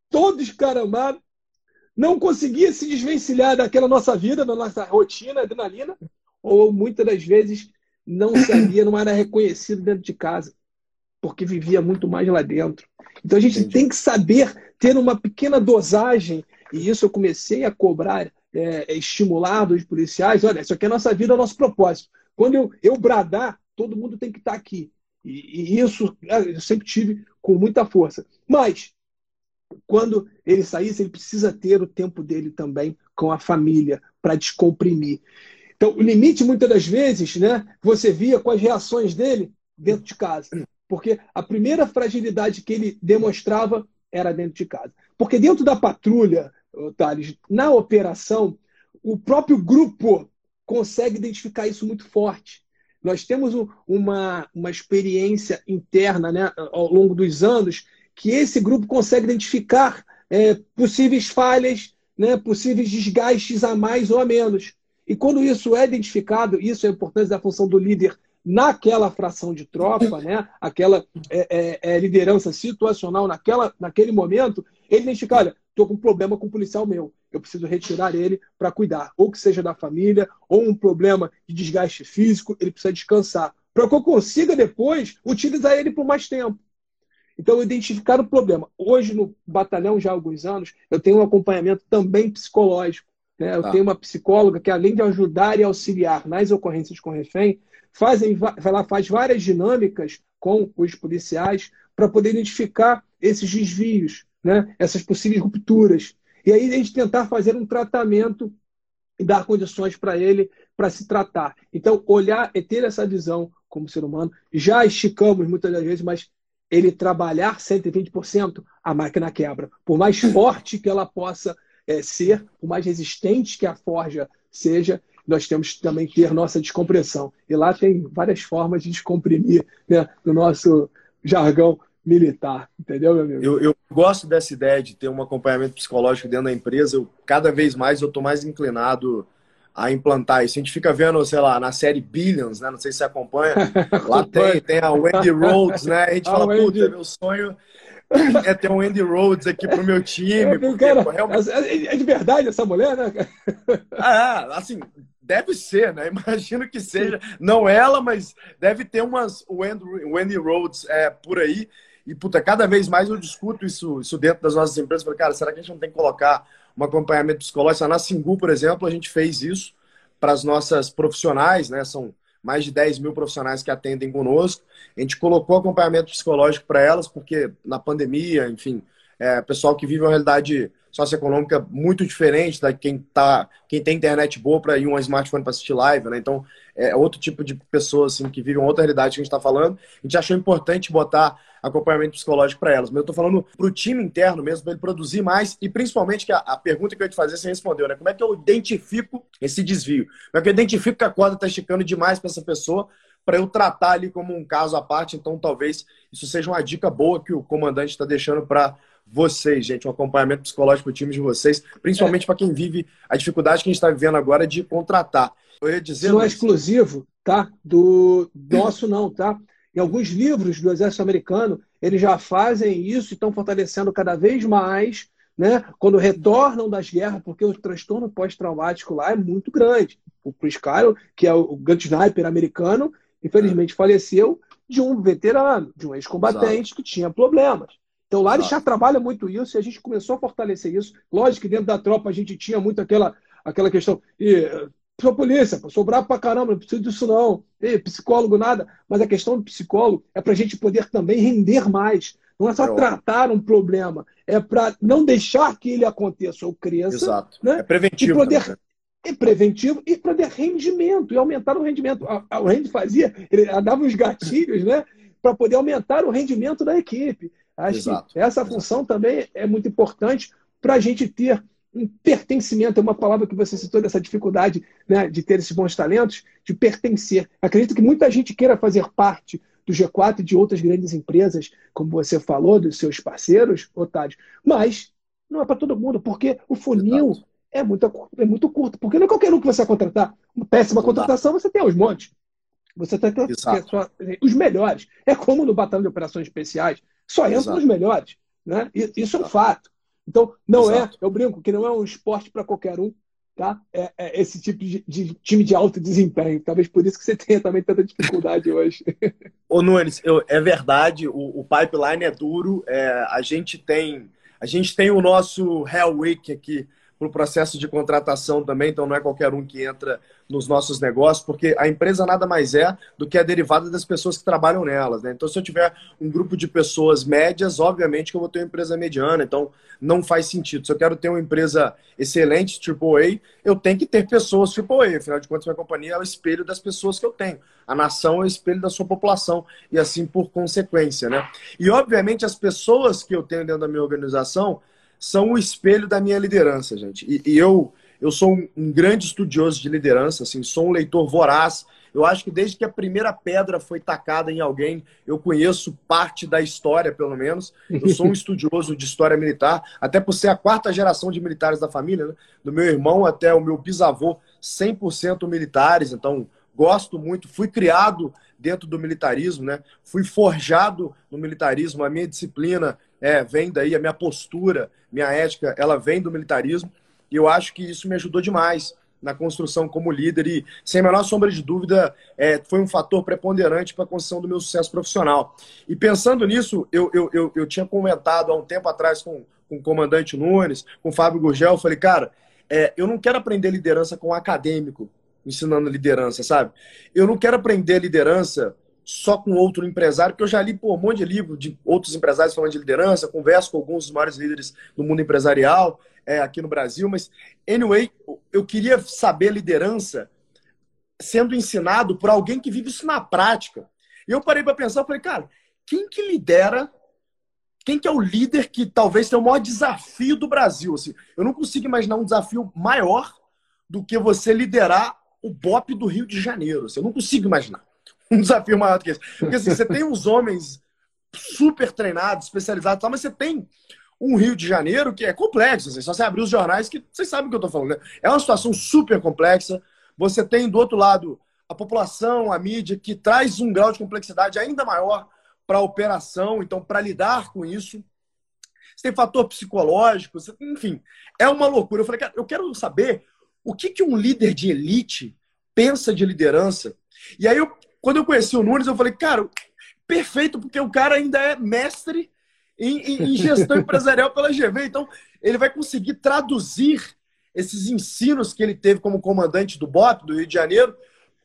todo escaramado, não conseguia se desvencilhar daquela nossa vida, da nossa rotina, adrenalina, ou muitas das vezes não sabia, não era reconhecido dentro de casa, porque vivia muito mais lá dentro. Então a gente Entendi. tem que saber ter uma pequena dosagem, e isso eu comecei a cobrar, é, estimular dos policiais. Olha, isso aqui é a nossa vida, é o nosso propósito. Quando eu, eu bradar, todo mundo tem que estar aqui. E, e isso é, eu sempre tive com muita força. Mas quando ele saísse, ele precisa ter o tempo dele também com a família para descomprimir. Então, o limite, muitas das vezes, né, você via com as reações dele dentro de casa. Porque a primeira fragilidade que ele demonstrava era dentro de casa. Porque dentro da patrulha, Thales, na operação, o próprio grupo consegue identificar isso muito forte. Nós temos uma, uma experiência interna né, ao longo dos anos que esse grupo consegue identificar é, possíveis falhas, né, possíveis desgastes a mais ou a menos. E quando isso é identificado, isso é a importância da função do líder naquela fração de tropa, né, aquela é, é, é liderança situacional naquela, naquele momento, ele identifica, olha, estou com um problema com um policial meu, eu preciso retirar ele para cuidar, ou que seja da família, ou um problema de desgaste físico, ele precisa descansar, para que eu consiga depois utilizar ele por mais tempo. Então, identificar o problema. Hoje, no batalhão, já há alguns anos, eu tenho um acompanhamento também psicológico. Né? Eu tá. tenho uma psicóloga que, além de ajudar e auxiliar nas ocorrências com refém, fazem, ela faz várias dinâmicas com os policiais para poder identificar esses desvios, né? essas possíveis rupturas. E aí a gente tentar fazer um tratamento e dar condições para ele para se tratar. Então, olhar e ter essa visão como ser humano. Já esticamos muitas das vezes, mas ele trabalhar 120%, a máquina quebra. Por mais forte que ela possa é, ser, por mais resistente que a forja seja, nós temos que também ter nossa descompressão. E lá tem várias formas de descomprimir né, no nosso jargão militar, entendeu, meu amigo? Eu, eu, gosto dessa ideia de ter um acompanhamento psicológico dentro da empresa. Eu, cada vez mais eu estou mais inclinado a implantar isso. A gente fica vendo, sei lá, na série Billions, né? Não sei se você acompanha. Lá [LAUGHS] tem, tem a Wendy Rhodes, né? A gente a fala, Wendy... puta, meu sonho [LAUGHS] é ter um Andy Rhodes aqui pro meu time. É, porque, cara, pô, realmente... É, é de verdade essa mulher, né? Ah, [LAUGHS] assim, deve ser, né? Imagino que seja. Não ela, mas deve ter umas Andy Rhodes é, por aí. E, puta, cada vez mais eu discuto isso, isso dentro das nossas empresas. Falei, cara, será que a gente não tem que colocar um acompanhamento psicológico? Na Singu, por exemplo, a gente fez isso para as nossas profissionais, né? São mais de 10 mil profissionais que atendem conosco. A gente colocou acompanhamento psicológico para elas, porque na pandemia, enfim, é, pessoal que vive uma realidade socioeconômica muito diferente da quem tá, quem tem internet boa para ir um smartphone para assistir live, né? Então, é outro tipo de pessoas assim que vivem outra realidade que a gente está falando. A gente achou importante botar acompanhamento psicológico para elas. Mas eu estou falando para o time interno mesmo, para ele produzir mais e principalmente que a, a, pergunta que eu ia te fazer você respondeu, né? Como é que eu identifico esse desvio? Como é que eu identifico que a corda está esticando demais para essa pessoa para eu tratar ali como um caso à parte? Então, talvez isso seja uma dica boa que o comandante está deixando para vocês, gente, um acompanhamento psicológico para o time de vocês, principalmente é. para quem vive a dificuldade que a gente está vivendo agora de contratar. Eu ia dizer, Isso não é exclusivo, tá? Do nosso não, tá? Em alguns livros do Exército Americano, eles já fazem isso e estão fortalecendo cada vez mais, né? Quando retornam das guerras, porque o transtorno pós-traumático lá é muito grande. O Chris Kyle, que é o gun sniper americano, infelizmente é. faleceu de um veterano, de um ex-combatente que tinha problemas. Então lá eles já trabalham muito isso e a gente começou a fortalecer isso. Lógico que dentro da tropa a gente tinha muito aquela, aquela questão. E, sou polícia, sou bravo pra caramba, não preciso disso não. E, psicólogo, nada. Mas a questão do psicólogo é para a gente poder também render mais. Não é só é tratar um problema, é para não deixar que ele aconteça ou cresça. Exato. Né? É preventivo. E poder, é preventivo e para ter rendimento, e aumentar o rendimento. O Randy fazia, ele dava uns gatilhos, né? Para poder aumentar o rendimento da equipe. Acho Exato. que essa função também é muito importante para a gente ter um pertencimento, é uma palavra que você citou dessa dificuldade né, de ter esses bons talentos, de pertencer. Acredito que muita gente queira fazer parte do G4 e de outras grandes empresas, como você falou, dos seus parceiros, Otávio, mas não é para todo mundo, porque o funil é muito, é muito curto. Porque não é qualquer um que você vai contratar. Uma péssima contratação, você tem os montes. Você tem que ter os melhores. É como no Batalhão de Operações Especiais. Só entram Exato. os melhores. Né? Isso é um fato. Então, não é, Exato. é, eu brinco, que não é um esporte para qualquer um. Tá? É, é esse tipo de, de, time de alto desempenho. Talvez por isso que você tenha também tanta dificuldade hoje. [LAUGHS] Ô Nunes, eu, é verdade, o, o, pipeline é duro. É, a gente tem a gente tem o nosso Hell Week aqui para o processo de contratação também, então não é qualquer um que entra nos nossos negócios, porque a empresa nada mais é do que a derivada das pessoas que trabalham nelas. Né? Então, se eu tiver um grupo de pessoas médias, obviamente que eu vou ter uma empresa mediana, então não faz sentido. Se eu quero ter uma empresa excelente, AAA, eu tenho que ter pessoas AAA, afinal de contas, minha companhia é o espelho das pessoas que eu tenho. A nação é o espelho da sua população, e assim por consequência. Né? E, obviamente, as pessoas que eu tenho dentro da minha organização são o espelho da minha liderança, gente. E, e eu, eu sou um, um, grande estudioso de liderança, assim, sou um leitor voraz. Eu acho que desde que a primeira pedra foi tacada em alguém, eu conheço parte da história, pelo menos. Eu sou um [LAUGHS] estudioso de história militar, até por ser a quarta geração de militares da família, né? do meu irmão até o meu bisavô, 100% militares. Então, gosto muito, fui criado dentro do militarismo, né? Fui forjado no militarismo, a minha disciplina é, vem daí, a minha postura, minha ética, ela vem do militarismo. E eu acho que isso me ajudou demais na construção como líder e, sem a menor sombra de dúvida, é, foi um fator preponderante para a construção do meu sucesso profissional. E pensando nisso, eu, eu, eu, eu tinha comentado há um tempo atrás com, com o comandante Nunes, com o Fábio Gurgel, eu falei, cara, é, eu não quero aprender liderança com um acadêmico ensinando liderança, sabe? Eu não quero aprender liderança só com outro empresário, porque eu já li pô, um monte de livro de outros empresários falando de liderança, converso com alguns dos maiores líderes do mundo empresarial é, aqui no Brasil, mas, anyway, eu queria saber liderança sendo ensinado por alguém que vive isso na prática. E eu parei para pensar, falei, cara, quem que lidera, quem que é o líder que talvez tenha o maior desafio do Brasil? Assim, eu não consigo imaginar um desafio maior do que você liderar o BOP do Rio de Janeiro. Assim, eu não consigo imaginar [LAUGHS] um desafio maior do que esse. Porque assim, você tem uns homens super treinados, especializados, mas você tem um Rio de Janeiro que é complexo. Assim, só você abrir os jornais que vocês sabem o que eu estou falando. Né? É uma situação super complexa. Você tem do outro lado a população, a mídia, que traz um grau de complexidade ainda maior para a operação, então, para lidar com isso. Você tem fator psicológico, você... enfim, é uma loucura. Eu falei, cara, eu quero saber o que, que um líder de elite pensa de liderança. E aí, eu, quando eu conheci o Nunes, eu falei, cara, perfeito, porque o cara ainda é mestre em, em, em gestão empresarial pela GV. Então, ele vai conseguir traduzir esses ensinos que ele teve como comandante do BOP, do Rio de Janeiro,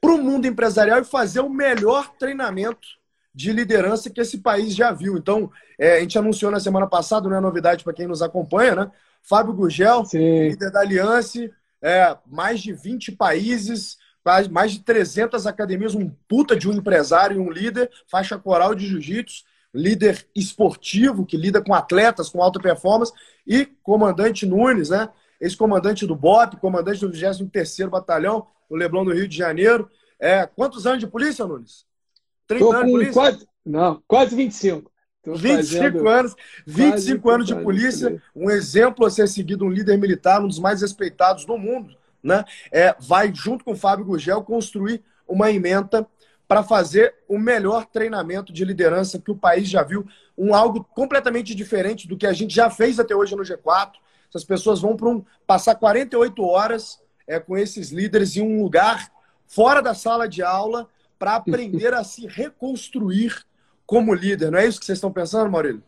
para o mundo empresarial e fazer o melhor treinamento de liderança que esse país já viu. Então, é, a gente anunciou na semana passada, não é novidade para quem nos acompanha, né? Fábio Gugel, líder da Aliança, é, mais de 20 países, mais de 300 academias, um puta de um empresário e um líder, faixa coral de jiu-jitsu, líder esportivo que lida com atletas com alta performance e comandante Nunes, né? Ex-comandante do BOP, comandante do 23º Batalhão, do Leblon do Rio de Janeiro. É, quantos anos de polícia, Nunes? 30 anos de polícia? Quase, não, quase 25. Tô 25 anos, 25 anos de polícia, um exemplo a ser seguido, um líder militar, um dos mais respeitados do mundo, né? É, vai, junto com o Fábio Gugel, construir uma emenda para fazer o melhor treinamento de liderança que o país já viu, um algo completamente diferente do que a gente já fez até hoje no G4. Essas pessoas vão para um, passar 48 horas é, com esses líderes em um lugar fora da sala de aula para [LAUGHS] aprender a se reconstruir como líder. Não é isso que vocês estão pensando, Maurílio?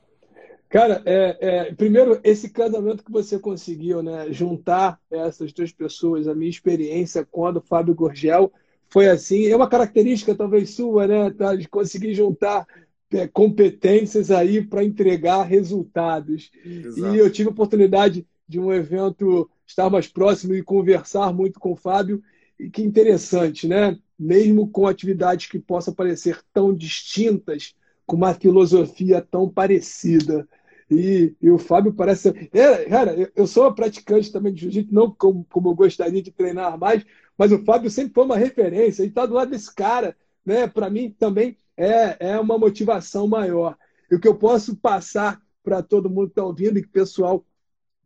Cara, é, é, primeiro, esse casamento que você conseguiu, né? Juntar essas duas pessoas, a minha experiência quando o Fábio Gorgel foi assim, é uma característica talvez sua, né? Tá, de conseguir juntar é, competências aí para entregar resultados. Exato. E eu tive a oportunidade de um evento estar mais próximo e conversar muito com o Fábio. E que interessante, né? Mesmo com atividades que possam parecer tão distintas, com uma filosofia tão parecida. E, e o Fábio parece. É, cara, eu sou praticante também de jiu-jitsu, não como, como eu gostaria de treinar mais, mas o Fábio sempre foi uma referência. E está do lado desse cara, né? Para mim também é, é uma motivação maior. E o que eu posso passar para todo mundo que está ouvindo e que pessoal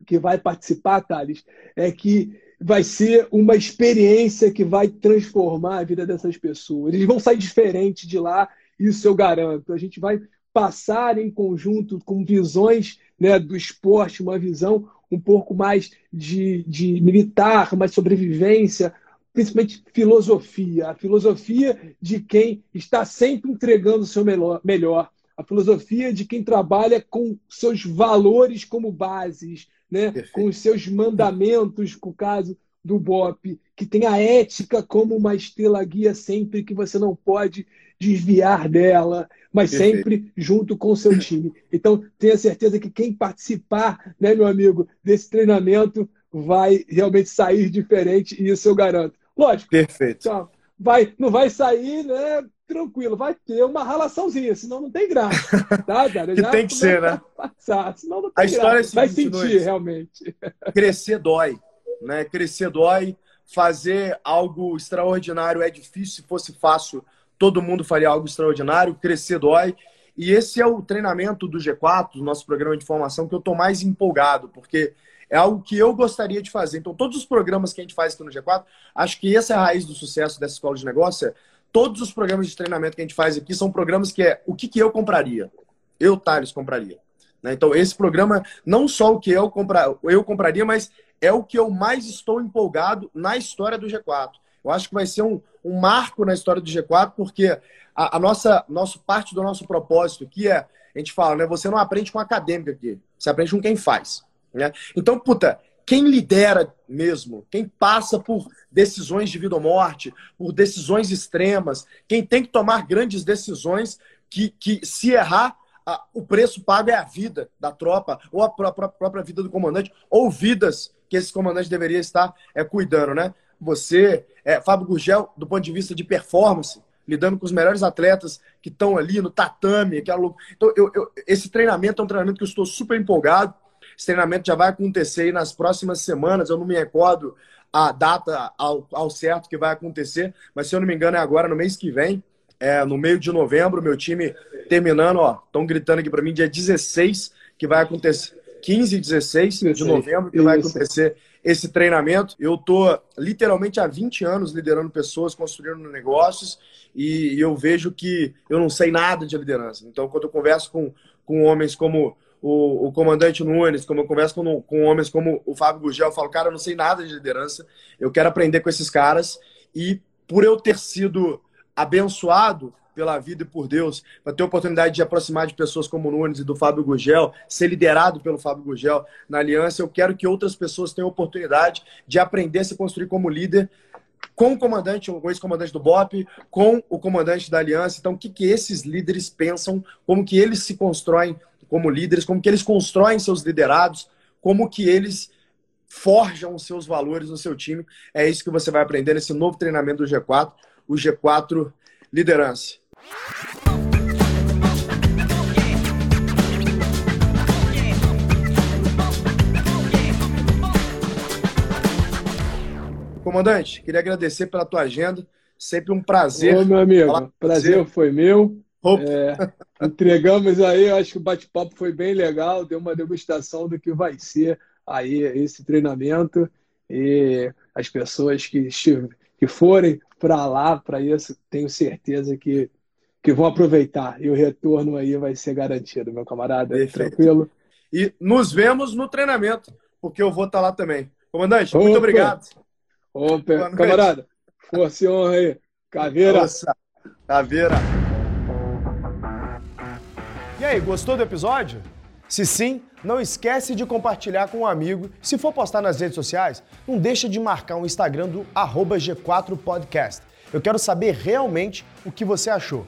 que vai participar, Thales, é que vai ser uma experiência que vai transformar a vida dessas pessoas. Eles vão sair diferentes de lá isso eu garanto. A gente vai passar em conjunto com visões né, do esporte, uma visão um pouco mais de, de militar, mais sobrevivência, principalmente filosofia. A filosofia de quem está sempre entregando o seu melhor, a filosofia de quem trabalha com seus valores como bases, né? com os seus mandamentos, com o caso do BOP, que tem a ética como uma estrela guia sempre, que você não pode desviar dela, mas Perfeito. sempre junto com o seu time. Então, tenha certeza que quem participar, né, meu amigo, desse treinamento vai realmente sair diferente, e isso eu garanto. Lógico. Perfeito. Então, vai, não vai sair, né? Tranquilo, vai ter uma relaçãozinha, senão não tem graça. Tá, cara? [LAUGHS] que tem que ser, né? Passar, senão não tem a história graça. É vai sentir, realmente. Crescer dói, né? Crescer dói, fazer algo extraordinário é difícil. Se fosse fácil, todo mundo faria algo extraordinário. Crescer dói. E esse é o treinamento do G4, do nosso programa de formação, que eu estou mais empolgado, porque é algo que eu gostaria de fazer. Então, todos os programas que a gente faz aqui no G4, acho que essa é a raiz do sucesso dessa escola de negócio. É, todos os programas de treinamento que a gente faz aqui são programas que é o que, que eu compraria. Eu, Thales, compraria. Né? Então, esse programa, não só o que eu, compra, eu compraria, mas é o que eu mais estou empolgado na história do G4. Eu acho que vai ser um, um marco na história do G4, porque a, a, nossa nosso, parte do nosso propósito aqui é, a gente fala, né? Você não aprende com acadêmico aqui, você aprende com quem faz. Né? Então, puta, quem lidera mesmo, quem passa por decisões de vida ou morte, por decisões extremas, quem tem que tomar grandes decisões que, que se errar, a, o preço pago é a vida da tropa, ou a própria, própria vida do comandante, ou vidas que esse comandante deveria estar é, cuidando, né? Você, é, Fábio Gurgel, do ponto de vista de performance, lidando com os melhores atletas que estão ali no tatame, aquela... então eu, eu, esse treinamento é um treinamento que eu estou super empolgado, esse treinamento já vai acontecer nas próximas semanas. Eu não me recordo a data ao, ao certo que vai acontecer, mas se eu não me engano é agora, no mês que vem, é, no meio de novembro, meu time terminando, ó, estão gritando aqui para mim, dia 16 que vai acontecer, 15 e 16 de novembro que vai acontecer esse treinamento. Eu tô literalmente há 20 anos liderando pessoas, construindo negócios e, eu vejo que eu não sei nada de liderança. Então, quando eu converso com, com homens como o, o comandante Nunes, como eu converso com, com homens como o Fábio Gugel, eu falo, cara, eu não sei nada de liderança, eu quero aprender com esses caras e por eu ter sido abençoado pela vida e por Deus, para ter a oportunidade de aproximar de pessoas como o Nunes e do Fábio Gugel, ser liderado pelo Fábio Gugel na aliança, eu quero que outras pessoas tenham a oportunidade de aprender a se construir como líder com o comandante, o ex-comandante do BOP, com o comandante da aliança. Então, o que, que esses líderes pensam, como que eles se constroem como líderes, como que eles constroem seus liderados, como que eles forjam os seus valores no seu time. É isso que você vai aprender nesse novo treinamento do G4, o G4 Liderança. Comandante, queria agradecer pela tua agenda. Sempre um prazer. Ô, meu amigo, prazer foi meu. É, entregamos aí, acho que o bate-papo foi bem legal, deu uma degustação do que vai ser aí esse treinamento e as pessoas que, que forem para lá, para isso, tenho certeza que, que vão aproveitar e o retorno aí vai ser garantido, meu camarada. Perfeito. Tranquilo? E nos vemos no treinamento, porque eu vou estar tá lá também. Comandante, Opa. muito obrigado. Opa, camarada, força e honra aí. Caveira. Nossa, caveira. E aí, gostou do episódio? Se sim, não esquece de compartilhar com um amigo. Se for postar nas redes sociais, não deixa de marcar o Instagram do G4podcast. Eu quero saber realmente o que você achou.